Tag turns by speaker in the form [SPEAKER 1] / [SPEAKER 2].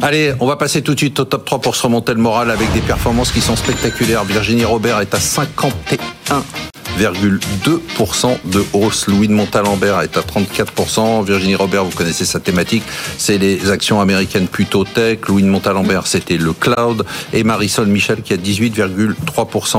[SPEAKER 1] Allez, on va passer tout de suite au top 3 pour se remonter le moral avec des performances qui sont spectaculaires. Virginie Robert est à 51,2% de hausse. Louis de Montalembert est à 34%. Virginie Robert, vous connaissez sa thématique, c'est les actions américaines plutôt tech. Louis de Montalembert, c'était le cloud. Et Marisol Michel qui a 18,3%.